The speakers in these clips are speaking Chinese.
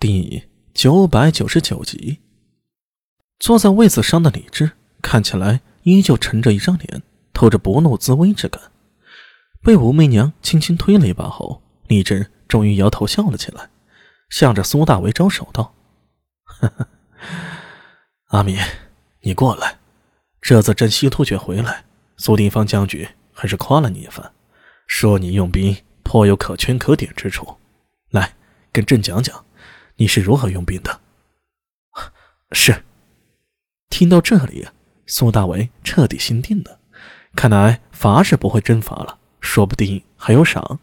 第九百九十九集，坐在位子上的李治看起来依旧沉着一张脸，透着不怒自威之感。被武媚娘轻轻推了一把后，李治终于摇头笑了起来，向着苏大为招手道：“阿米，你过来。这次镇西突厥回来，苏定方将军还是夸了你一番，说你用兵颇有可圈可点之处。来，跟朕讲讲。”你是如何用兵的？是。听到这里，苏大为彻底心定了。看来罚是不会真罚了，说不定还有赏。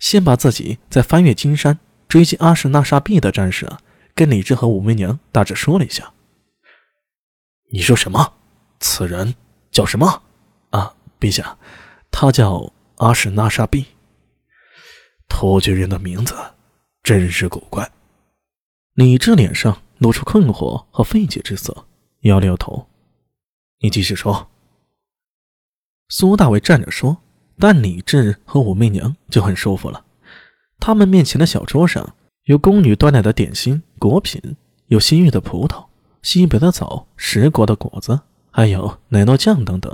先把自己在翻越金山追击阿什纳沙毕的战事啊，跟李治和武媚娘大致说了一下。你说什么？此人叫什么？啊，陛下，他叫阿什纳沙毕。突厥人的名字真是古怪。李治脸上露出困惑和费解之色，摇了摇头：“你继续说。”苏大伟站着说，但李治和武媚娘就很舒服了。他们面前的小桌上有宫女端来的点心、果品，有西域的葡萄、西北的枣、十国的果子，还有奶酪酱等等。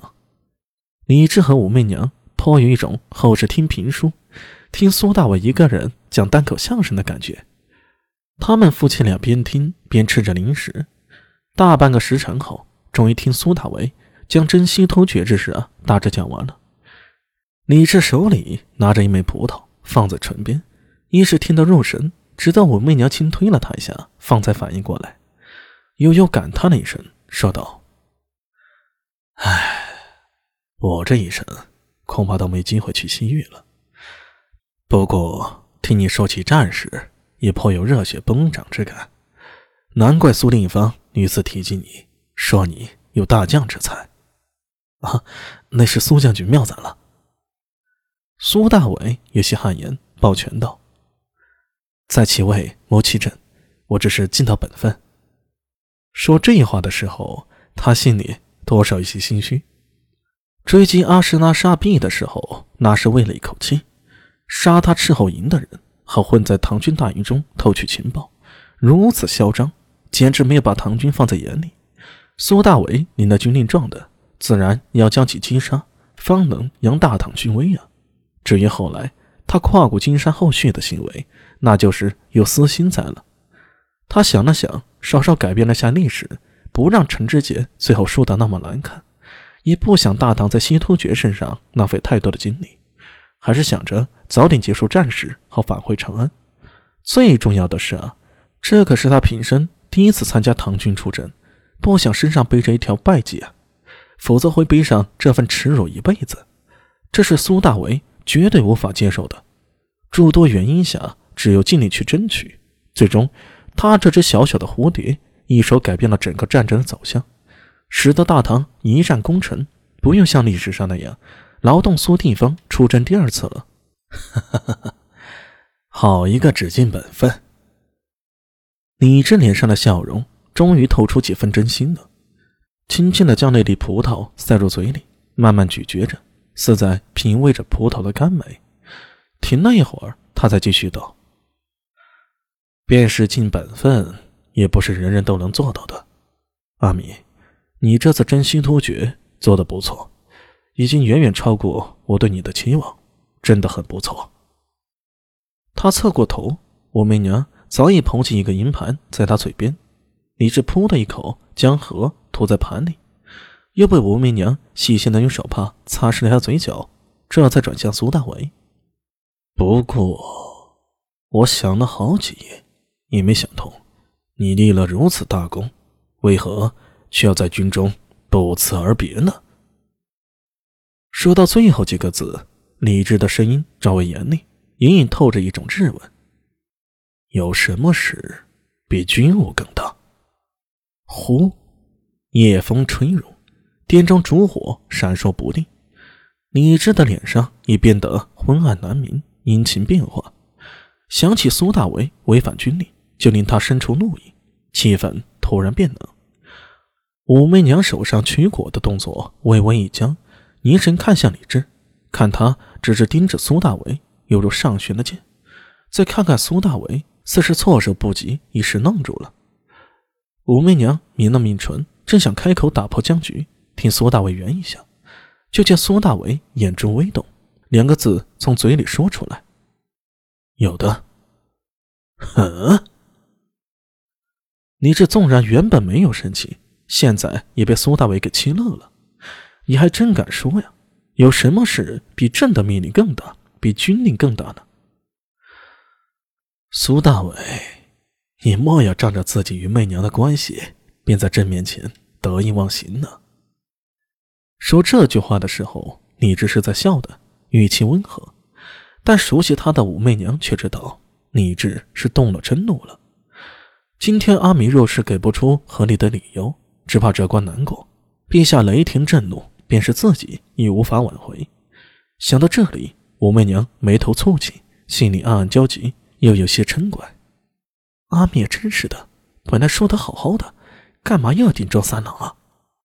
李治和武媚娘颇有一种后世听评书、听苏大伟一个人讲单口相声的感觉。他们夫妻俩边听边吃着零食，大半个时辰后，终于听苏大为将真西突厥之事啊大致讲完了。李治手里拿着一枚葡萄放在唇边，一时听得入神，直到武媚娘轻推了他一下，方才反应过来，悠悠感叹了一声，说道：“唉，我这一生恐怕都没机会去西域了。不过听你说起战事。”也颇有热血崩涨之感，难怪苏定方屡次提及你，说你有大将之才。啊，那是苏将军妙赞了。苏大伟有些汗颜，抱拳道：“在其位谋其政，我只是尽到本分。”说这话的时候，他心里多少有些心虚。追击阿什纳沙毕的时候，那是为了一口气，杀他斥候营的人。好混在唐军大营中偷取情报，如此嚣张，简直没有把唐军放在眼里。苏大伟领了军令状的，自然要将其击杀，方能扬大唐军威啊。至于后来他跨过金山后续的行为，那就是有私心在了。他想了想，稍稍改变了下历史，不让陈志杰最后输得那么难看，也不想大唐在西突厥身上浪费太多的精力。还是想着早点结束战事，好返回长安。最重要的是啊，这可是他平生第一次参加唐军出征，不想身上背着一条败绩啊，否则会背上这份耻辱一辈子。这是苏大为绝对无法接受的。诸多原因下，只有尽力去争取。最终，他这只小小的蝴蝶一手改变了整个战争的走向，使得大唐一战功成，不用像历史上那样。劳动苏定方出征第二次了，好一个只尽本分！李治脸上的笑容终于透出几分真心了，轻轻的将那粒葡萄塞入嘴里，慢慢咀嚼着，似在品味着葡萄的甘美。停了一会儿，他才继续道：“便是尽本分，也不是人人都能做到的。阿米，你这次真心突厥做的不错。”已经远远超过我对你的期望，真的很不错。他侧过头，武媚娘早已捧起一个银盘在他嘴边，李治噗的一口将核吐在盘里，又被武媚娘细心的用手帕擦拭了下嘴角，这才转向苏大伟。不过，我想了好几夜，也没想通，你立了如此大功，为何却要在军中不辞而别呢？说到最后几个字，李治的声音稍微严厉，隐隐透着一种质问：“有什么事比军务更大？”呼，夜风吹入，殿中烛火闪烁不定，李治的脸上已变得昏暗难明，阴晴变化。想起苏大为违反军令，就令他生出怒意，气氛突然变冷。武媚娘手上取果的动作微微一僵。凝神看向李治，看他只是盯着苏大为，犹如上弦的箭；再看看苏大为，似是措手不及，一时愣住了。武媚娘抿了抿唇，正想开口打破僵局，听苏大伟圆一下，就见苏大伟眼中微动，两个字从嘴里说出来：“有的。”哼，你这纵然原本没有生气，现在也被苏大伟给气乐了。你还真敢说呀？有什么事比朕的命令更大，比军令更大呢？苏大伟，你莫要仗着自己与媚娘的关系，便在朕面前得意忘形呢。说这句话的时候，你只是在笑的，语气温和，但熟悉他的武媚娘却知道，你这是动了真怒了。今天阿弥若是给不出合理的理由，只怕这关难过。陛下雷霆震怒。便是自己亦无法挽回。想到这里，武媚娘眉头蹙起，心里暗暗焦急，又有些嗔怪：“阿灭真是的，本来说的好好的，干嘛要顶撞三郎啊？”